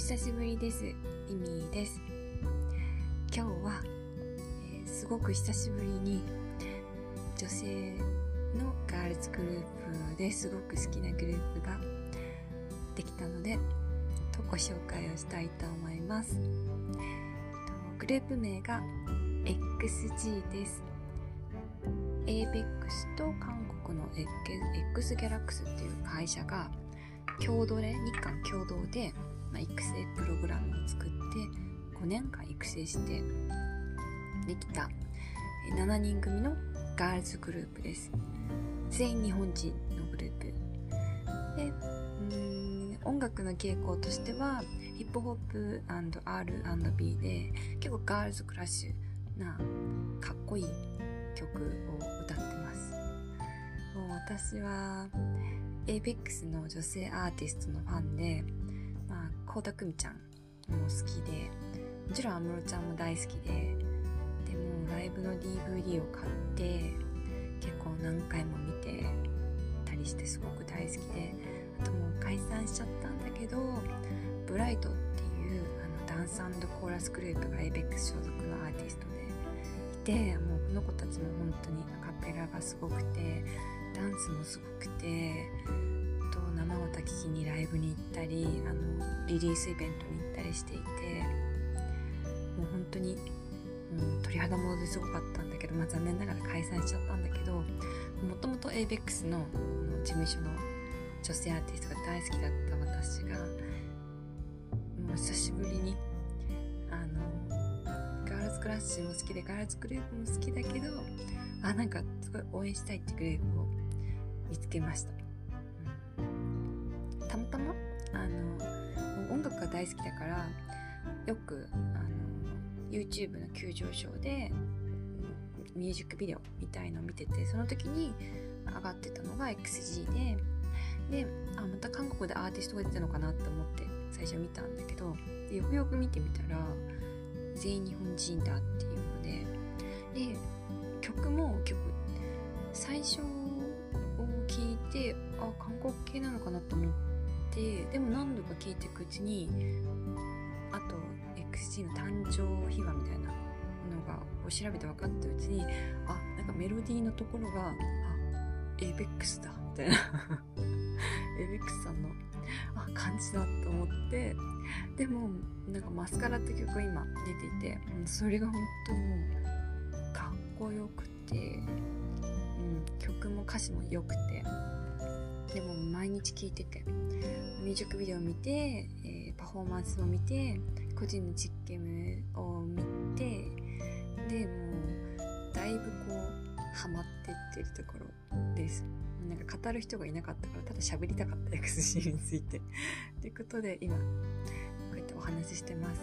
久しぶりです。イミーです。今日は、えー、すごく久しぶりに女性のガールズグループですごく好きなグループができたのでとご紹介をしたいと思います。グループ名が XG です。ABEX と韓国の X ギャラックスっていう会社が共同で日韓共同で、まあ、育成プログラムを作って5年間育成してできた7人組のガールズグループです。全員日本人のグループ。でうん音楽の傾向としてはヒップホップ &R&B で結構ガールズクラッシュなかっこいい曲を歌ってます。もう私は ABEX の女性アーティストのファンで倖田來未ちゃんも好きでもちろん安室ちゃんも大好きででもライブの DVD を買って結構何回も見てたりしてすごく大好きであともう解散しちゃったんだけどブライトっていうあのダンスコーラスグループが ABEX 所属のアーティストでいてもうこの子たちも本当にアカペラがすごくてダンスもすごくてと生歌聴きにライブに行ったりあのリリースイベントに行ったりしていてもう本当に、うん、鳥肌もすごかったんだけど、まあ、残念ながら解散しちゃったんだけどもともと ABEX のの事務所の女性アーティストが大好きだった私がもう久しぶりにあのガールズクラッシュも好きでガールズグループも好きだけどあなんかすごい応援したいってグループを見つけました、たまたまあの音楽が大好きだからよくあの YouTube の急上昇でミュージックビデオみたいのを見ててその時に上がってたのが XG でであまた韓国でアーティストが出たのかなって思って最初見たんだけどよくよく見てみたら全員日本人だっていうのでで曲も結構最初を聞いてあ韓国系なのかなと思ってでも何度か聞いていくうちにあと XG の誕生秘話みたいなのがを調べて分かったうちにあなんかメロディーのところがあ ABEX だみたいな。ABEX さんのあ感じだと思ってでもなんかマスカラって曲今出ていてそれが本当にもうかっこよくてうん曲も歌詞も良くてでも毎日聴いてて。ミュージックビデオを見て、えー、パフォーマンスを見て個人の実験を見てでもうだいぶこうハマってってるところです。なんか語る人がいなかったからただ喋りたかった XC について。ということで今こうやってお話ししてます。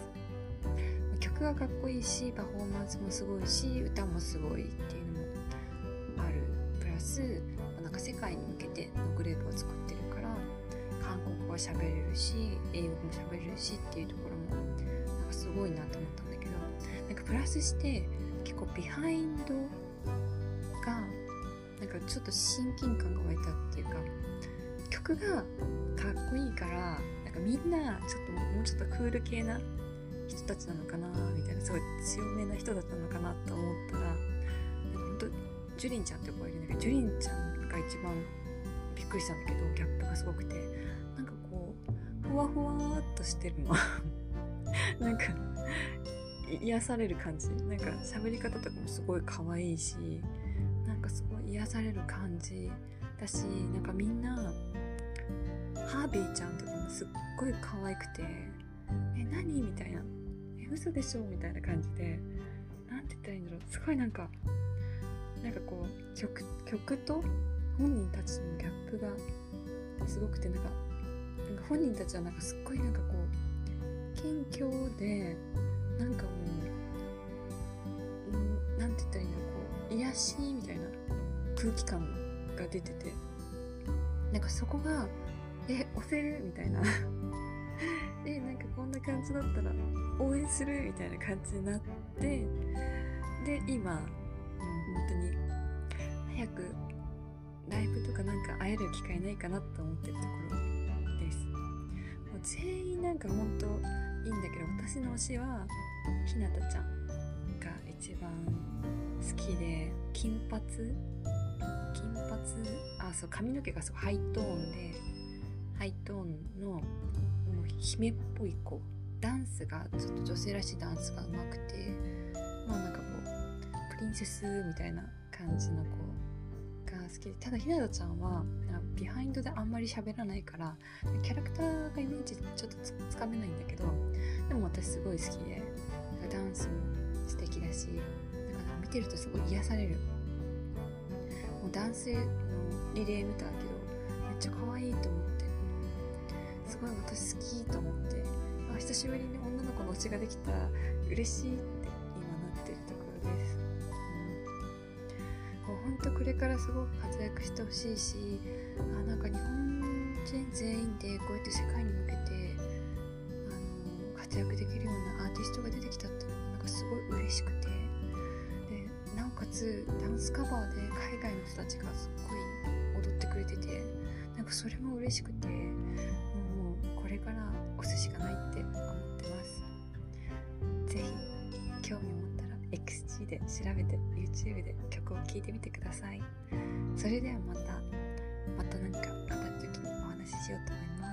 曲がかっこいいしパフォーマンスもすごいし歌もすごいっていうのもある。プラスか世界に向けてのグループを作ってるから韓国語は喋れるし英語も喋れるしっていうところもなんかすごいなと思ったんだけどなんかプラスして結構ビハインドがなんかちょっと親近感が湧いたっていうか曲がかっこいいからなんかみんなちょっともうちょっとクール系な人たちなのかなみたいなすごい強めな人だったのかなと思ったらジュリンちゃんって子がいるんだけどジュリンちゃんが一番びっくりしたんだけどギャップがすごくて。なんかこうふわふわっとしてるの。なんか癒される感じ。なんか喋り方とかもすごい可愛いしなんかすごい癒される感じ。だしなんかみんなハービーちゃんとかもすっごい可愛くてえ何みたいな。え嘘でしょみたいな感じでなんて言ったらいいんだろう。すごいなんかなんかこう曲曲と本人たちとのギャップがすごくてなんかなんか本人たちはなんかすっごいなんかこう謙虚でなんかもう何て言ったらいいんだろうこう癒しみたいな空気感が出ててなんかそこがえ押せるみたいなえなんかこんな感じだったら応援するみたいな感じになってで今本当に早くライブとかなんか会える機会ないかなと思ってるところです。もう全員なんかほんといいんだけど私の推しはひなたちゃんが一番好きで金髪？金髪？あそう髪の毛がすごいハイトーンでハイトーンのもう姫っぽい子ダンスがちょっと女性らしいダンスがうまくてまあなんかこうプリンセスみたいな感じの子が好きでただひなたちゃんはビハインドであんまり喋らないからキャラクターがイメージちょっとつかめないんだけどでも私すごい好きでダンスも素敵だしだか見てるとすごい癒される。もう男性のリレー見たけどめっちゃ可愛いと思って。すごい私好きと思って。あ久しぶりに女の子の推しができた。嬉しいって今なってるところです、とこれからすごく活躍してほしいしあなんか日本人全員でこうやって世界に向けてあの活躍できるようなアーティストが出てきたっていうのがなんかすごい嬉しくて。でなおかつダンスカバーで海外の人たちがすっごい踊ってくれててなんかそれも嬉しくてもうこれから押すしかないって思ってます。ぜひ。で調べて YouTube で曲を聴いてみてください。それではまたまた何かあった時にお話ししようと思います。